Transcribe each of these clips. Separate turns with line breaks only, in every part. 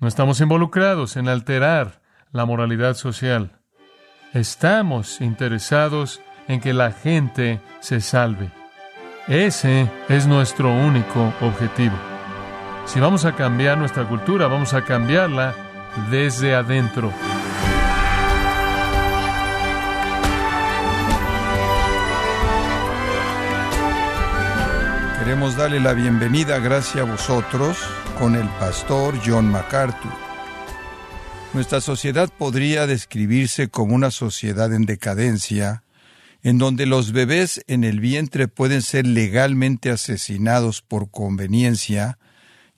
No estamos involucrados en alterar la moralidad social. Estamos interesados en que la gente se salve. Ese es nuestro único objetivo. Si vamos a cambiar nuestra cultura, vamos a cambiarla desde adentro.
Queremos darle la bienvenida, gracias a vosotros, con el pastor John MacArthur. Nuestra sociedad podría describirse como una sociedad en decadencia, en donde los bebés en el vientre pueden ser legalmente asesinados por conveniencia,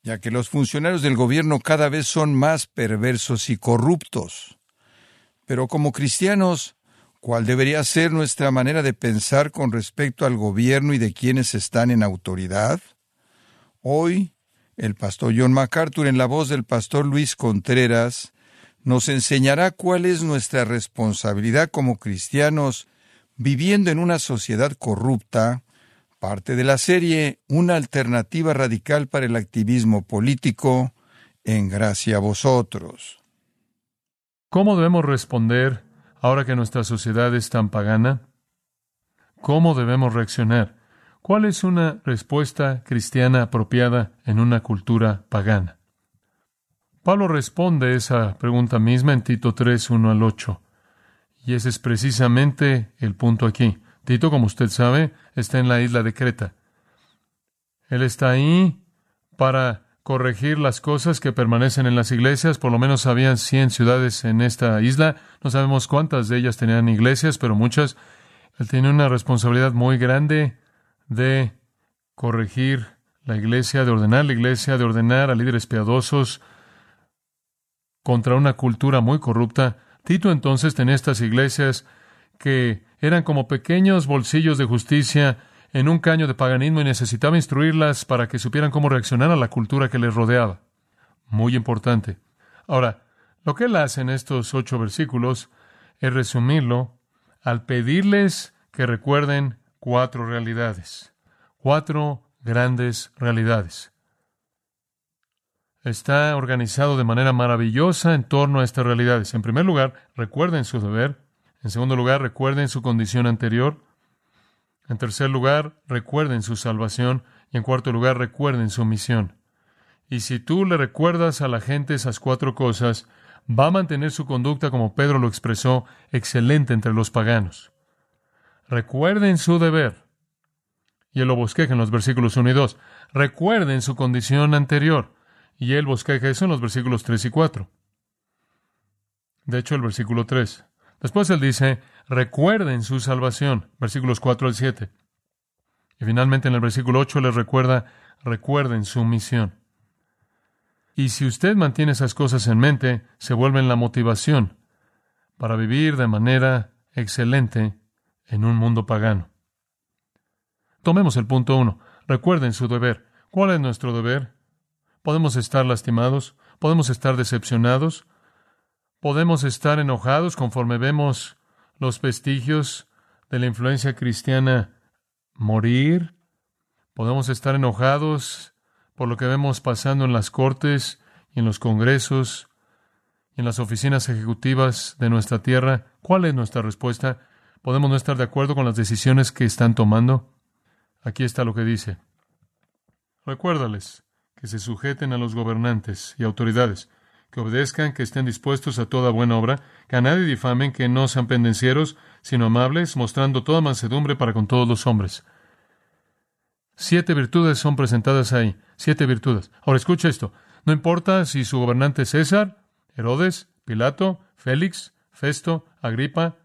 ya que los funcionarios del gobierno cada vez son más perversos y corruptos. Pero como cristianos, ¿cuál debería ser nuestra manera de pensar con respecto al gobierno y de quienes están en autoridad? Hoy, el pastor John MacArthur, en la voz del pastor Luis Contreras, nos enseñará cuál es nuestra responsabilidad como cristianos viviendo en una sociedad corrupta, parte de la serie Una alternativa radical para el activismo político, en gracia a vosotros.
¿Cómo debemos responder ahora que nuestra sociedad es tan pagana? ¿Cómo debemos reaccionar? ¿Cuál es una respuesta cristiana apropiada en una cultura pagana? Pablo responde esa pregunta misma en Tito 3, 1 al 8. Y ese es precisamente el punto aquí. Tito, como usted sabe, está en la isla de Creta. Él está ahí para corregir las cosas que permanecen en las iglesias. Por lo menos habían 100 ciudades en esta isla. No sabemos cuántas de ellas tenían iglesias, pero muchas. Él tiene una responsabilidad muy grande de corregir la iglesia, de ordenar la iglesia, de ordenar a líderes piadosos contra una cultura muy corrupta. Tito entonces tenía estas iglesias que eran como pequeños bolsillos de justicia en un caño de paganismo y necesitaba instruirlas para que supieran cómo reaccionar a la cultura que les rodeaba. Muy importante. Ahora, lo que él hace en estos ocho versículos es resumirlo al pedirles que recuerden cuatro realidades, cuatro grandes realidades. Está organizado de manera maravillosa en torno a estas realidades. En primer lugar, recuerden su deber. En segundo lugar, recuerden su condición anterior. En tercer lugar, recuerden su salvación. Y en cuarto lugar, recuerden su misión. Y si tú le recuerdas a la gente esas cuatro cosas, va a mantener su conducta, como Pedro lo expresó, excelente entre los paganos. Recuerden su deber. Y él lo bosqueja en los versículos 1 y 2. Recuerden su condición anterior. Y él bosqueja eso en los versículos 3 y 4. De hecho, el versículo 3. Después él dice, recuerden su salvación, versículos 4 al 7. Y finalmente en el versículo 8 les recuerda, recuerden su misión. Y si usted mantiene esas cosas en mente, se vuelven la motivación para vivir de manera excelente en un mundo pagano. Tomemos el punto 1. Recuerden su deber. ¿Cuál es nuestro deber? Podemos estar lastimados, podemos estar decepcionados, podemos estar enojados conforme vemos los vestigios de la influencia cristiana morir, podemos estar enojados por lo que vemos pasando en las cortes y en los congresos y en las oficinas ejecutivas de nuestra tierra. ¿Cuál es nuestra respuesta? ¿Podemos no estar de acuerdo con las decisiones que están tomando? Aquí está lo que dice. Recuérdales que se sujeten a los gobernantes y autoridades, que obedezcan, que estén dispuestos a toda buena obra, que a nadie difamen, que no sean pendencieros, sino amables, mostrando toda mansedumbre para con todos los hombres. Siete virtudes son presentadas ahí, siete virtudes. Ahora escucha esto, no importa si su gobernante es César, Herodes, Pilato, Félix, Festo, Agripa,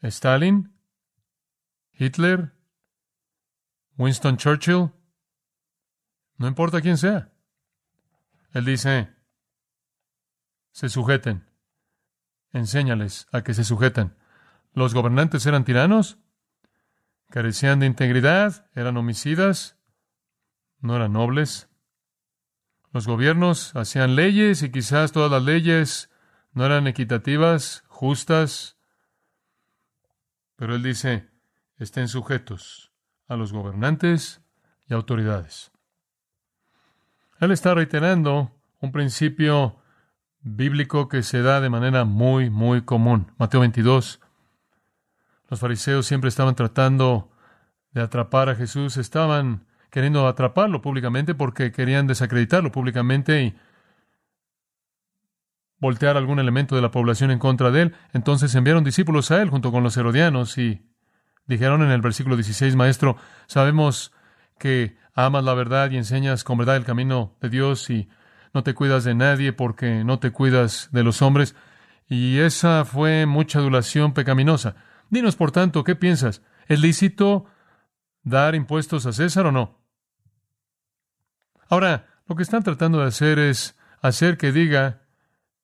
Stalin, Hitler, Winston Churchill, no importa quién sea. Él dice, se sujeten. Enséñales a que se sujeten. ¿Los gobernantes eran tiranos? ¿Carecían de integridad? ¿Eran homicidas? ¿No eran nobles? Los gobiernos hacían leyes y quizás todas las leyes no eran equitativas, justas. Pero él dice, estén sujetos a los gobernantes y autoridades. Él está reiterando un principio bíblico que se da de manera muy, muy común. Mateo 22. Los fariseos siempre estaban tratando de atrapar a Jesús, estaban queriendo atraparlo públicamente porque querían desacreditarlo públicamente y voltear algún elemento de la población en contra de él. Entonces enviaron discípulos a él junto con los herodianos y dijeron en el versículo 16, Maestro, sabemos que amas la verdad y enseñas con verdad el camino de Dios y no te cuidas de nadie porque no te cuidas de los hombres. Y esa fue mucha adulación pecaminosa. Dinos, por tanto, ¿qué piensas? ¿Es lícito dar impuestos a César o no? Ahora, lo que están tratando de hacer es hacer que diga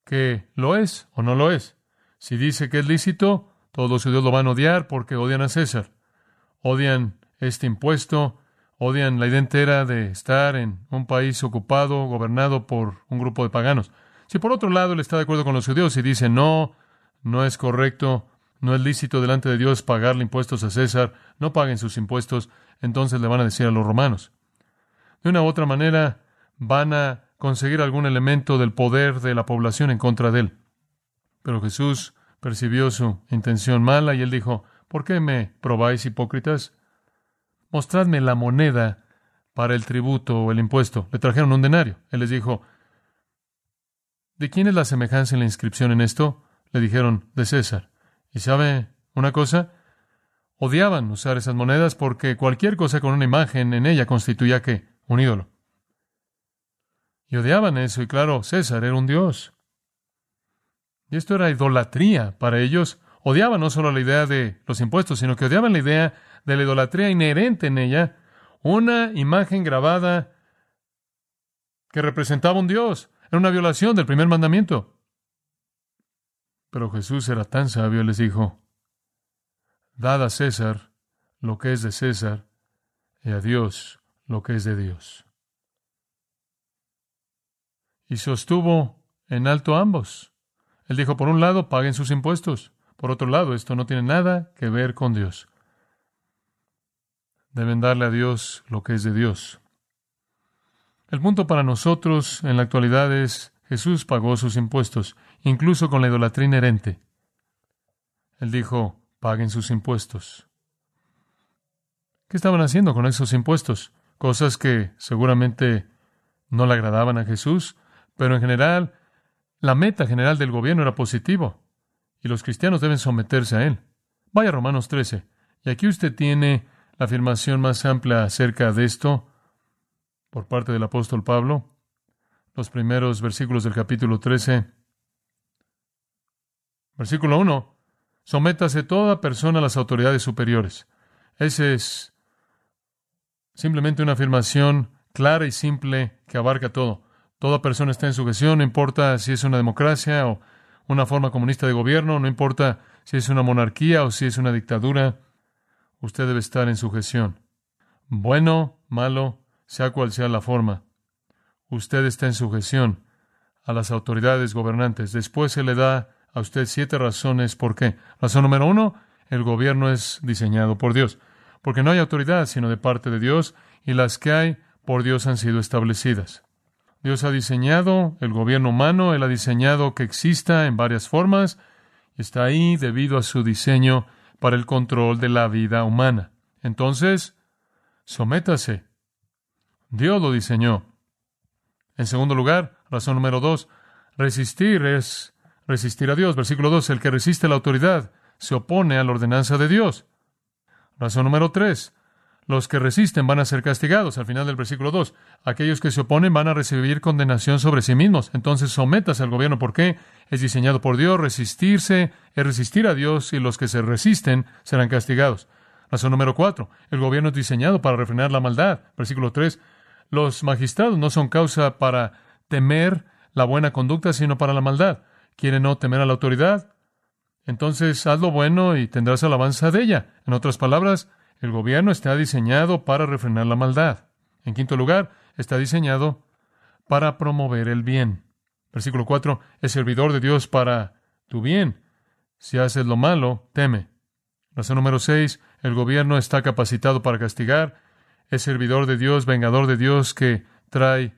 que lo es o no lo es. Si dice que es lícito, todos los judíos lo van a odiar porque odian a César. Odian este impuesto, odian la idea entera de estar en un país ocupado, gobernado por un grupo de paganos. Si por otro lado él está de acuerdo con los judíos y dice no, no es correcto, no es lícito delante de Dios pagarle impuestos a César, no paguen sus impuestos, entonces le van a decir a los romanos. De una u otra manera van a conseguir algún elemento del poder de la población en contra de él. Pero Jesús percibió su intención mala y él dijo, ¿por qué me probáis hipócritas? Mostradme la moneda para el tributo o el impuesto. Le trajeron un denario. Él les dijo, ¿de quién es la semejanza en la inscripción en esto? Le dijeron, de César. ¿Y sabe una cosa? Odiaban usar esas monedas porque cualquier cosa con una imagen en ella constituía que un ídolo. Y odiaban eso, y claro, César era un dios. Y esto era idolatría para ellos. Odiaban no solo la idea de los impuestos, sino que odiaban la idea de la idolatría inherente en ella, una imagen grabada que representaba un dios. Era una violación del primer mandamiento. Pero Jesús era tan sabio, les dijo, Dad a César lo que es de César y a Dios lo que es de Dios y sostuvo en alto ambos. Él dijo, por un lado, paguen sus impuestos. Por otro lado, esto no tiene nada que ver con Dios. Deben darle a Dios lo que es de Dios. El punto para nosotros en la actualidad es Jesús pagó sus impuestos, incluso con la idolatría inherente. Él dijo, paguen sus impuestos. ¿Qué estaban haciendo con esos impuestos? Cosas que seguramente no le agradaban a Jesús, pero en general, la meta general del gobierno era positivo, y los cristianos deben someterse a él. Vaya Romanos 13, y aquí usted tiene afirmación más amplia acerca de esto por parte del apóstol Pablo, los primeros versículos del capítulo 13. Versículo 1. Sométase toda persona a las autoridades superiores. Ese es simplemente una afirmación clara y simple que abarca todo. Toda persona está en sujeción, no importa si es una democracia o una forma comunista de gobierno, no importa si es una monarquía o si es una dictadura, usted debe estar en sujeción. Bueno, malo, sea cual sea la forma, usted está en sujeción a las autoridades gobernantes. Después se le da a usted siete razones por qué. Razón número uno, el gobierno es diseñado por Dios, porque no hay autoridad sino de parte de Dios y las que hay por Dios han sido establecidas. Dios ha diseñado el gobierno humano, Él ha diseñado que exista en varias formas, está ahí debido a su diseño para el control de la vida humana. Entonces, sométase. Dios lo diseñó. En segundo lugar, razón número dos, resistir es resistir a Dios. Versículo dos, el que resiste la autoridad se opone a la ordenanza de Dios. Razón número tres, los que resisten van a ser castigados. Al final del versículo 2, aquellos que se oponen van a recibir condenación sobre sí mismos. Entonces, sométase al gobierno. ¿Por qué? Es diseñado por Dios. Resistirse es resistir a Dios y los que se resisten serán castigados. Razón número 4. El gobierno es diseñado para refrenar la maldad. Versículo 3. Los magistrados no son causa para temer la buena conducta, sino para la maldad. ¿Quiere no temer a la autoridad? Entonces, haz lo bueno y tendrás alabanza de ella. En otras palabras, el gobierno está diseñado para refrenar la maldad. En quinto lugar, está diseñado para promover el bien. Versículo 4, es servidor de Dios para tu bien. Si haces lo malo, teme. Razón número 6, el gobierno está capacitado para castigar. Es servidor de Dios, vengador de Dios que trae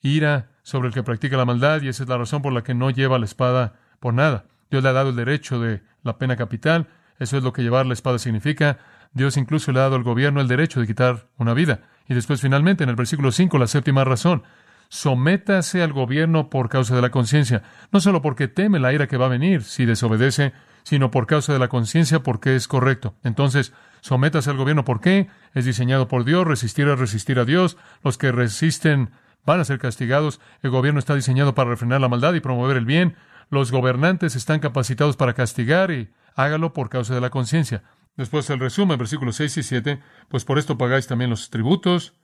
ira sobre el que practica la maldad y esa es la razón por la que no lleva la espada por nada. Dios le ha dado el derecho de la pena capital, eso es lo que llevar la espada significa. Dios incluso le ha dado al gobierno el derecho de quitar una vida. Y después finalmente en el versículo 5 la séptima razón, sométase al gobierno por causa de la conciencia, no solo porque teme la ira que va a venir si desobedece, sino por causa de la conciencia porque es correcto. Entonces, sométase al gobierno. ¿Por qué? Es diseñado por Dios, resistir es resistir a Dios. Los que resisten van a ser castigados. El gobierno está diseñado para refrenar la maldad y promover el bien. Los gobernantes están capacitados para castigar y hágalo por causa de la conciencia. Después el resumen, versículos 6 y 7, pues por esto pagáis también los tributos.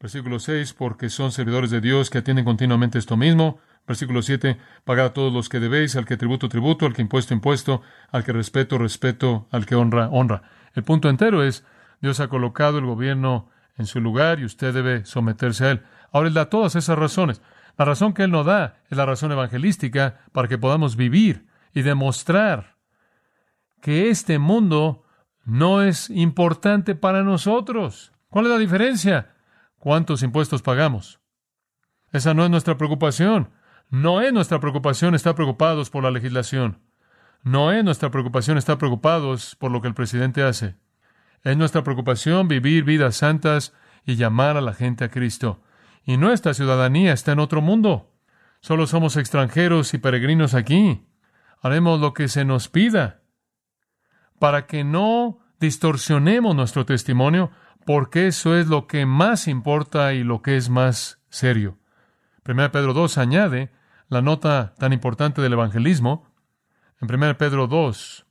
Versículo 6, porque son servidores de Dios que atienden continuamente esto mismo. Versículo 7, pagad a todos los que debéis, al que tributo, tributo, al que impuesto, impuesto, al que respeto, respeto, al que honra, honra. El punto entero es, Dios ha colocado el gobierno en su lugar y usted debe someterse a él. Ahora Él da todas esas razones. La razón que Él no da es la razón evangelística para que podamos vivir y demostrar que este mundo no es importante para nosotros. ¿Cuál es la diferencia? ¿Cuántos impuestos pagamos? Esa no es nuestra preocupación. No es nuestra preocupación estar preocupados por la legislación. No es nuestra preocupación estar preocupados por lo que el presidente hace. Es nuestra preocupación vivir vidas santas y llamar a la gente a Cristo. Y nuestra ciudadanía está en otro mundo. Solo somos extranjeros y peregrinos aquí. Haremos lo que se nos pida para que no distorsionemos nuestro testimonio, porque eso es lo que más importa y lo que es más serio. 1 Pedro 2 añade la nota tan importante del evangelismo. En 1 Pedro 2,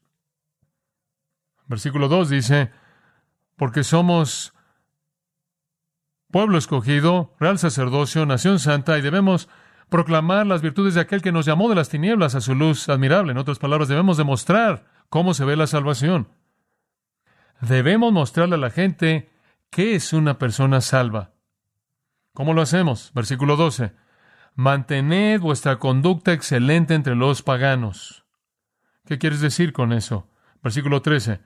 versículo 2 dice, porque somos pueblo escogido, real sacerdocio, nación santa, y debemos proclamar las virtudes de aquel que nos llamó de las tinieblas a su luz admirable. En otras palabras, debemos demostrar cómo se ve la salvación. Debemos mostrarle a la gente qué es una persona salva. ¿Cómo lo hacemos? Versículo 12. Mantened vuestra conducta excelente entre los paganos. ¿Qué quieres decir con eso? Versículo 13.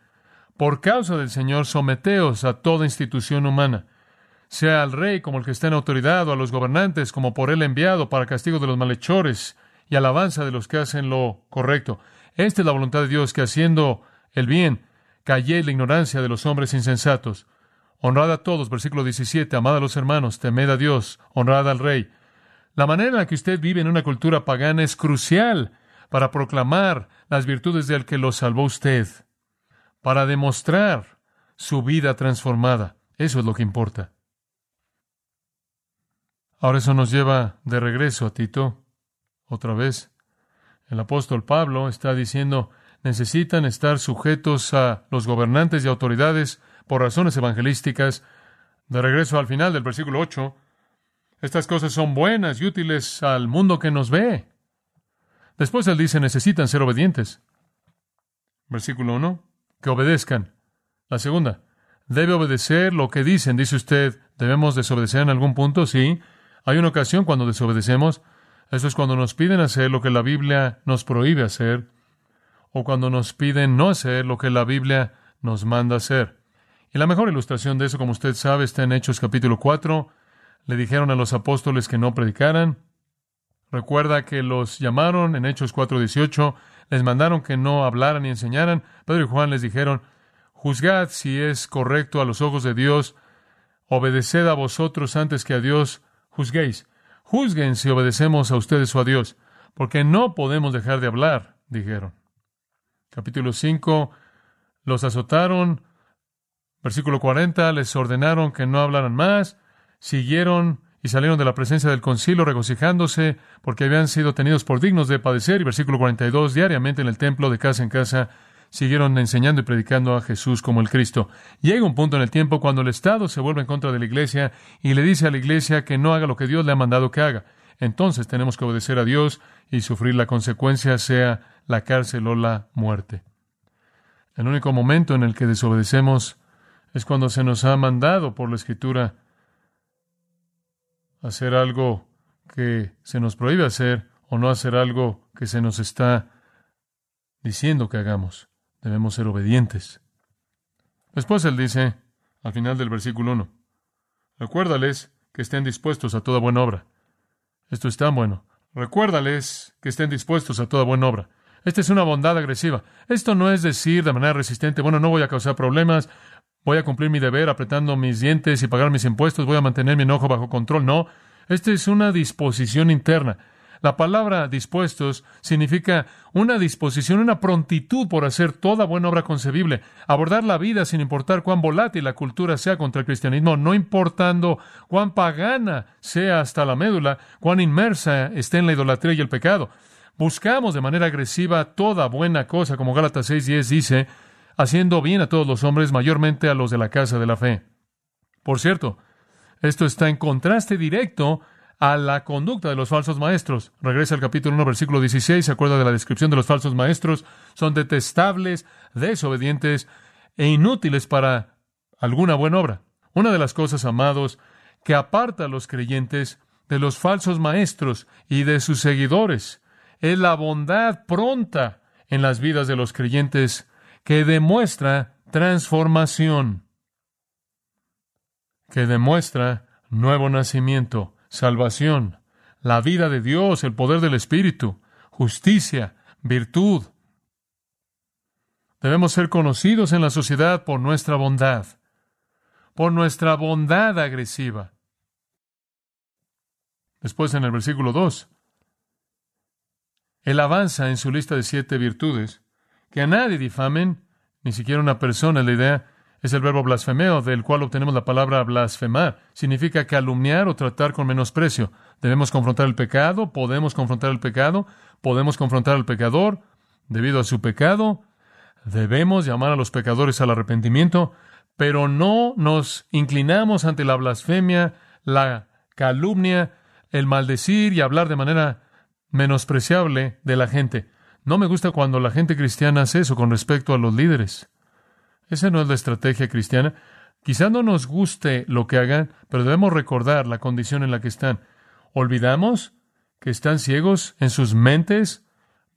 Por causa del Señor, someteos a toda institución humana, sea al rey como el que está en autoridad, o a los gobernantes como por él enviado para castigo de los malhechores y alabanza de los que hacen lo correcto. Esta es la voluntad de Dios, que haciendo el bien, calléis la ignorancia de los hombres insensatos. Honrad a todos, versículo 17, amad a los hermanos, temed a Dios, honrad al rey. La manera en la que usted vive en una cultura pagana es crucial para proclamar las virtudes del que lo salvó usted, para demostrar su vida transformada. Eso es lo que importa. Ahora eso nos lleva de regreso a Tito, otra vez. El apóstol Pablo está diciendo, necesitan estar sujetos a los gobernantes y autoridades por razones evangelísticas. De regreso al final del versículo 8, estas cosas son buenas y útiles al mundo que nos ve. Después él dice, necesitan ser obedientes. Versículo 1, que obedezcan. La segunda, debe obedecer lo que dicen. Dice usted, ¿debemos desobedecer en algún punto? Sí. Hay una ocasión cuando desobedecemos. Eso es cuando nos piden hacer lo que la Biblia nos prohíbe hacer, o cuando nos piden no hacer lo que la Biblia nos manda hacer. Y la mejor ilustración de eso, como usted sabe, está en Hechos capítulo 4. Le dijeron a los apóstoles que no predicaran. Recuerda que los llamaron en Hechos 4:18, les mandaron que no hablaran ni enseñaran. Pedro y Juan les dijeron, juzgad si es correcto a los ojos de Dios, obedeced a vosotros antes que a Dios juzguéis. Juzguen si obedecemos a ustedes o a Dios, porque no podemos dejar de hablar, dijeron. Capítulo 5, los azotaron. Versículo 40, les ordenaron que no hablaran más. Siguieron y salieron de la presencia del concilio regocijándose porque habían sido tenidos por dignos de padecer. Y versículo 42, diariamente en el templo, de casa en casa, siguieron enseñando y predicando a Jesús como el Cristo. Llega un punto en el tiempo cuando el Estado se vuelve en contra de la Iglesia y le dice a la Iglesia que no haga lo que Dios le ha mandado que haga. Entonces tenemos que obedecer a Dios y sufrir la consecuencia, sea la cárcel o la muerte. El único momento en el que desobedecemos es cuando se nos ha mandado por la Escritura hacer algo que se nos prohíbe hacer o no hacer algo que se nos está diciendo que hagamos. Debemos ser obedientes. Después él dice, al final del versículo 1, recuérdales que estén dispuestos a toda buena obra. Esto es tan bueno. Recuérdales que estén dispuestos a toda buena obra. Esta es una bondad agresiva. Esto no es decir de manera resistente, bueno, no voy a causar problemas, voy a cumplir mi deber apretando mis dientes y pagar mis impuestos, voy a mantener mi enojo bajo control. No, esta es una disposición interna. La palabra dispuestos significa una disposición, una prontitud por hacer toda buena obra concebible, abordar la vida sin importar cuán volátil la cultura sea contra el cristianismo, no importando cuán pagana sea hasta la médula, cuán inmersa esté en la idolatría y el pecado. Buscamos de manera agresiva toda buena cosa, como Gálatas 6:10 dice, haciendo bien a todos los hombres, mayormente a los de la casa de la fe. Por cierto, esto está en contraste directo a la conducta de los falsos maestros. Regresa al capítulo 1, versículo 16, se acuerda de la descripción de los falsos maestros. Son detestables, desobedientes e inútiles para alguna buena obra. Una de las cosas, amados, que aparta a los creyentes de los falsos maestros y de sus seguidores es la bondad pronta en las vidas de los creyentes que demuestra transformación, que demuestra nuevo nacimiento, salvación, la vida de Dios, el poder del Espíritu, justicia, virtud. Debemos ser conocidos en la sociedad por nuestra bondad, por nuestra bondad agresiva. Después en el versículo 2, él avanza en su lista de siete virtudes, que a nadie difamen, ni siquiera una persona, la idea, es el verbo blasfemeo, del cual obtenemos la palabra blasfemar. Significa calumniar o tratar con menosprecio. Debemos confrontar el pecado, podemos confrontar el pecado, podemos confrontar al pecador debido a su pecado. Debemos llamar a los pecadores al arrepentimiento, pero no nos inclinamos ante la blasfemia, la calumnia, el maldecir y hablar de manera menospreciable de la gente. No me gusta cuando la gente cristiana hace eso con respecto a los líderes. Esa no es la estrategia cristiana. Quizá no nos guste lo que hagan, pero debemos recordar la condición en la que están. ¿Olvidamos que están ciegos en sus mentes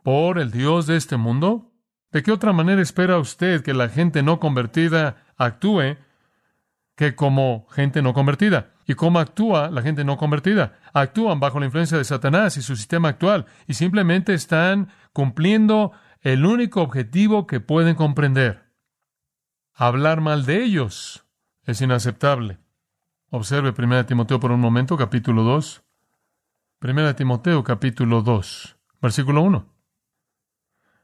por el Dios de este mundo? ¿De qué otra manera espera usted que la gente no convertida actúe que como gente no convertida? ¿Y cómo actúa la gente no convertida? Actúan bajo la influencia de Satanás y su sistema actual y simplemente están cumpliendo el único objetivo que pueden comprender. Hablar mal de ellos es inaceptable. Observe 1 Timoteo por un momento, capítulo 2. 1 Timoteo, capítulo 2, versículo 1.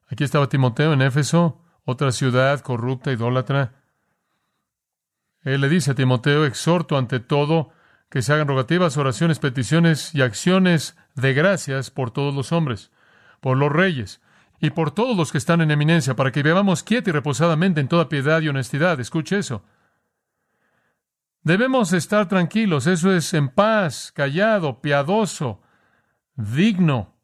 Aquí estaba Timoteo en Éfeso, otra ciudad corrupta, idólatra. Él le dice a Timoteo, exhorto ante todo que se hagan rogativas, oraciones, peticiones y acciones de gracias por todos los hombres, por los reyes, y por todos los que están en eminencia, para que vivamos quieta y reposadamente en toda piedad y honestidad. Escuche eso. Debemos estar tranquilos, eso es en paz, callado, piadoso, digno.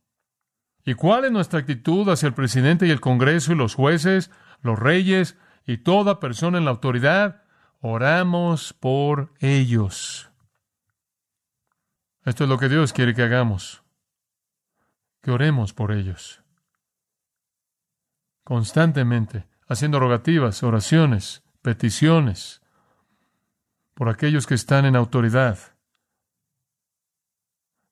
¿Y cuál es nuestra actitud hacia el presidente y el Congreso y los jueces, los reyes y toda persona en la autoridad? Oramos por ellos. Esto es lo que Dios quiere que hagamos, que oremos por ellos constantemente, haciendo rogativas, oraciones, peticiones por aquellos que están en autoridad,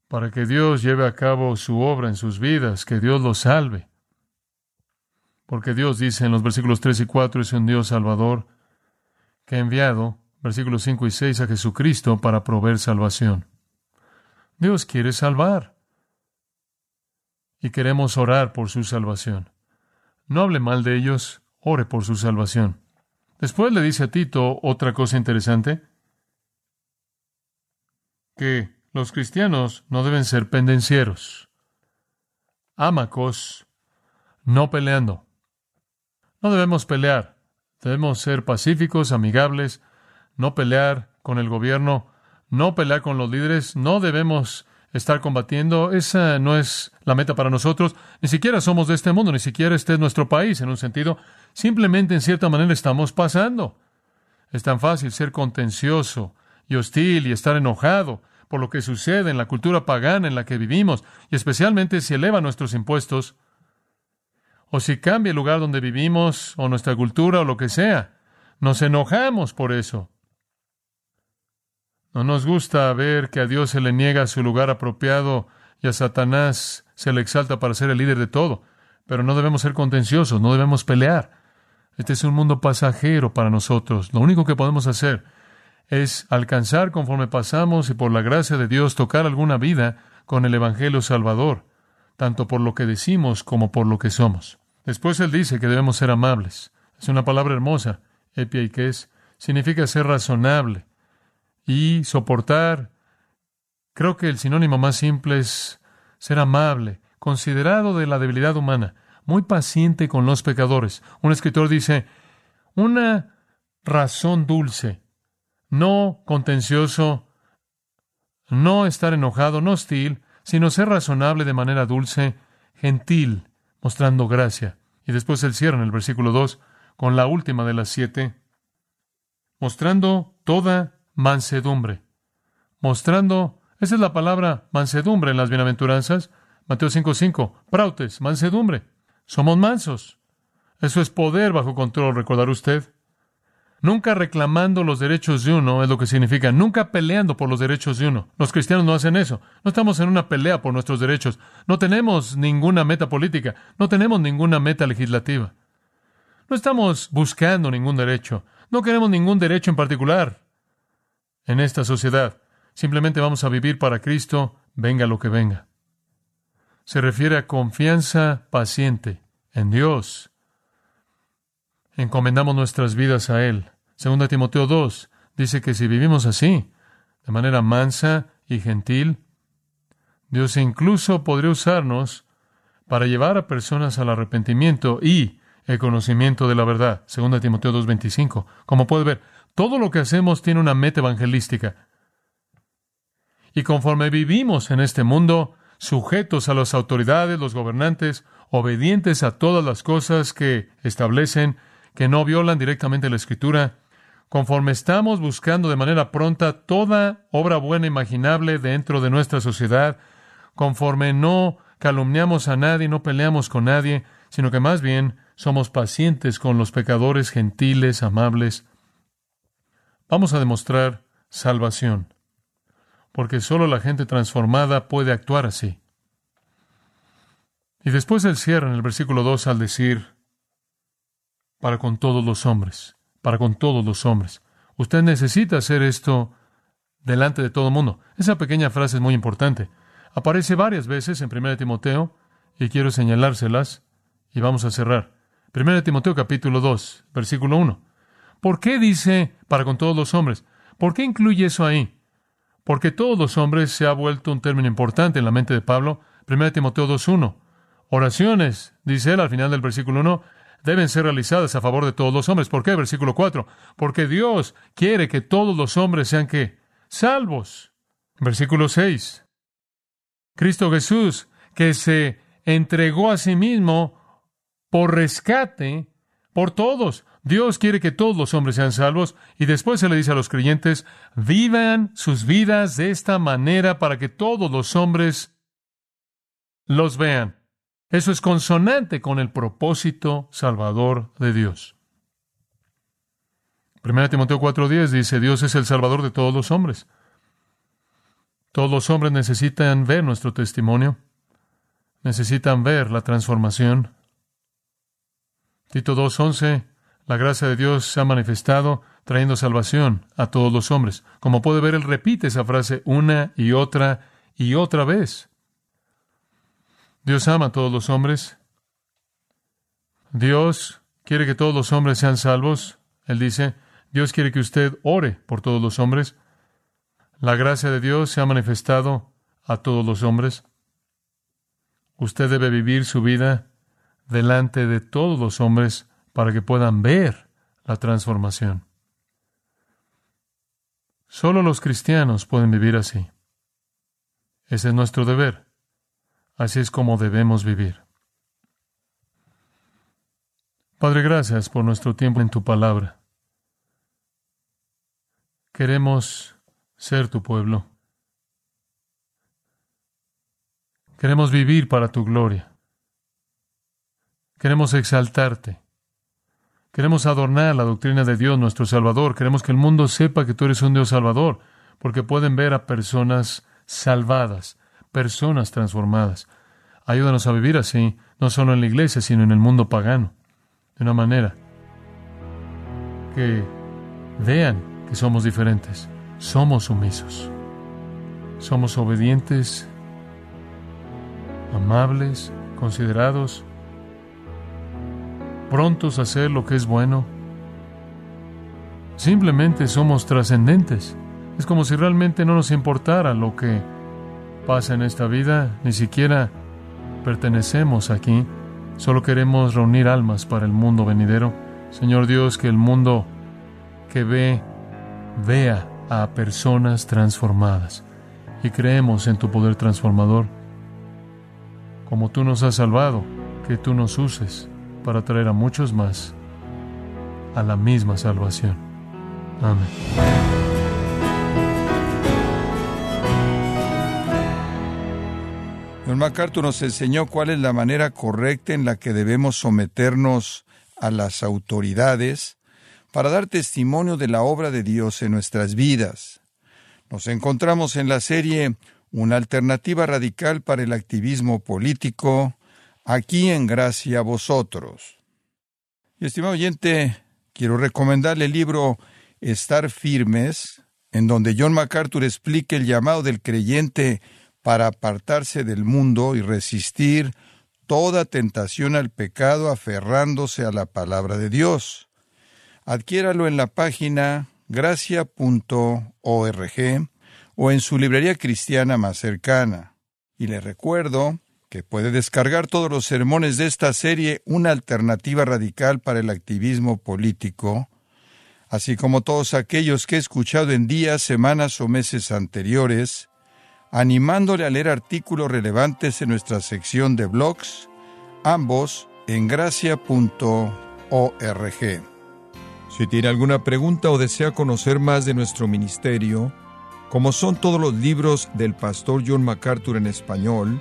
para que Dios lleve a cabo su obra en sus vidas, que Dios los salve. Porque Dios dice en los versículos 3 y 4 es un Dios salvador que ha enviado, versículos 5 y 6, a Jesucristo para proveer salvación. Dios quiere salvar y queremos orar por su salvación. No hable mal de ellos, ore por su salvación. Después le dice a Tito otra cosa interesante, que los cristianos no deben ser pendencieros, amacos, no peleando. No debemos pelear, debemos ser pacíficos, amigables, no pelear con el gobierno, no pelear con los líderes, no debemos estar combatiendo, esa no es la meta para nosotros. Ni siquiera somos de este mundo, ni siquiera este es nuestro país en un sentido. Simplemente en cierta manera estamos pasando. Es tan fácil ser contencioso y hostil y estar enojado por lo que sucede en la cultura pagana en la que vivimos, y especialmente si eleva nuestros impuestos, o si cambia el lugar donde vivimos, o nuestra cultura, o lo que sea. Nos enojamos por eso. No nos gusta ver que a Dios se le niega su lugar apropiado y a Satanás se le exalta para ser el líder de todo. Pero no debemos ser contenciosos, no debemos pelear. Este es un mundo pasajero para nosotros. Lo único que podemos hacer es alcanzar conforme pasamos y por la gracia de Dios tocar alguna vida con el Evangelio Salvador, tanto por lo que decimos como por lo que somos. Después él dice que debemos ser amables. Es una palabra hermosa, epia y que es, significa ser razonable y soportar. Creo que el sinónimo más simple es ser amable, considerado de la debilidad humana, muy paciente con los pecadores. Un escritor dice, una razón dulce, no contencioso, no estar enojado, no hostil, sino ser razonable de manera dulce, gentil, mostrando gracia. Y después él cierra en el versículo 2 con la última de las siete, mostrando toda mansedumbre. Mostrando, esa es la palabra mansedumbre en las bienaventuranzas. Mateo 5:5, prautes, mansedumbre. Somos mansos. Eso es poder bajo control, recordar usted. Nunca reclamando los derechos de uno es lo que significa, nunca peleando por los derechos de uno. Los cristianos no hacen eso. No estamos en una pelea por nuestros derechos. No tenemos ninguna meta política. No tenemos ninguna meta legislativa. No estamos buscando ningún derecho. No queremos ningún derecho en particular en esta sociedad. Simplemente vamos a vivir para Cristo, venga lo que venga. Se refiere a confianza paciente en Dios. Encomendamos nuestras vidas a Él. Segunda Timoteo 2 dice que si vivimos así, de manera mansa y gentil, Dios incluso podría usarnos para llevar a personas al arrepentimiento y el conocimiento de la verdad. Segunda Timoteo 2.25. Como puede ver, todo lo que hacemos tiene una meta evangelística. Y conforme vivimos en este mundo, sujetos a las autoridades, los gobernantes, obedientes a todas las cosas que establecen, que no violan directamente la Escritura, conforme estamos buscando de manera pronta toda obra buena imaginable dentro de nuestra sociedad, conforme no calumniamos a nadie, no peleamos con nadie, sino que más bien somos pacientes con los pecadores gentiles, amables, vamos a demostrar salvación, porque solo la gente transformada puede actuar así. Y después él cierra en el versículo 2 al decir, para con todos los hombres para con todos los hombres. Usted necesita hacer esto delante de todo el mundo. Esa pequeña frase es muy importante. Aparece varias veces en 1 Timoteo y quiero señalárselas y vamos a cerrar. 1 Timoteo capítulo 2, versículo 1. ¿Por qué dice para con todos los hombres? ¿Por qué incluye eso ahí? Porque todos los hombres se ha vuelto un término importante en la mente de Pablo. 1 Timoteo 2.1. Oraciones, dice él al final del versículo 1, deben ser realizadas a favor de todos los hombres. ¿Por qué? Versículo 4. Porque Dios quiere que todos los hombres sean que salvos. Versículo 6. Cristo Jesús, que se entregó a sí mismo por rescate por todos. Dios quiere que todos los hombres sean salvos y después se le dice a los creyentes, vivan sus vidas de esta manera para que todos los hombres los vean. Eso es consonante con el propósito salvador de Dios. 1 Timoteo 4:10 dice, Dios es el salvador de todos los hombres. Todos los hombres necesitan ver nuestro testimonio, necesitan ver la transformación. Tito 2:11, la gracia de Dios se ha manifestado trayendo salvación a todos los hombres. Como puede ver, él repite esa frase una y otra y otra vez. Dios ama a todos los hombres. Dios quiere que todos los hombres sean salvos. Él dice, Dios quiere que usted ore por todos los hombres. La gracia de Dios se ha manifestado a todos los hombres. Usted debe vivir su vida delante de todos los hombres para que puedan ver la transformación. Solo los cristianos pueden vivir así. Ese es nuestro deber. Así es como debemos vivir. Padre, gracias por nuestro tiempo en tu palabra. Queremos ser tu pueblo. Queremos vivir para tu gloria. Queremos exaltarte. Queremos adornar la doctrina de Dios, nuestro Salvador. Queremos que el mundo sepa que tú eres un Dios Salvador, porque pueden ver a personas salvadas, personas transformadas. Ayúdanos a vivir así, no solo en la iglesia, sino en el mundo pagano, de una manera que vean que somos diferentes, somos sumisos, somos obedientes, amables, considerados, prontos a hacer lo que es bueno. Simplemente somos trascendentes. Es como si realmente no nos importara lo que pasa en esta vida, ni siquiera pertenecemos aquí, solo queremos reunir almas para el mundo venidero. Señor Dios, que el mundo que ve, vea a personas transformadas y creemos en tu poder transformador. Como tú nos has salvado, que tú nos uses para traer a muchos más a la misma salvación. Amén.
Don MacArthur nos enseñó cuál es la manera correcta en la que debemos someternos a las autoridades para dar testimonio de la obra de Dios en nuestras vidas. Nos encontramos en la serie Una alternativa radical para el activismo político, aquí en Gracia a vosotros. Y estimado oyente, quiero recomendarle el libro Estar firmes, en donde John MacArthur explica el llamado del creyente para apartarse del mundo y resistir toda tentación al pecado aferrándose a la palabra de Dios. Adquiéralo en la página gracia.org o en su librería cristiana más cercana. Y le recuerdo que puede descargar todos los sermones de esta serie Una alternativa radical para el activismo político, así como todos aquellos que he escuchado en días, semanas o meses anteriores, animándole a leer artículos relevantes en nuestra sección de blogs, ambos en gracia.org. Si tiene alguna pregunta o desea conocer más de nuestro ministerio, como son todos los libros del pastor John MacArthur en español,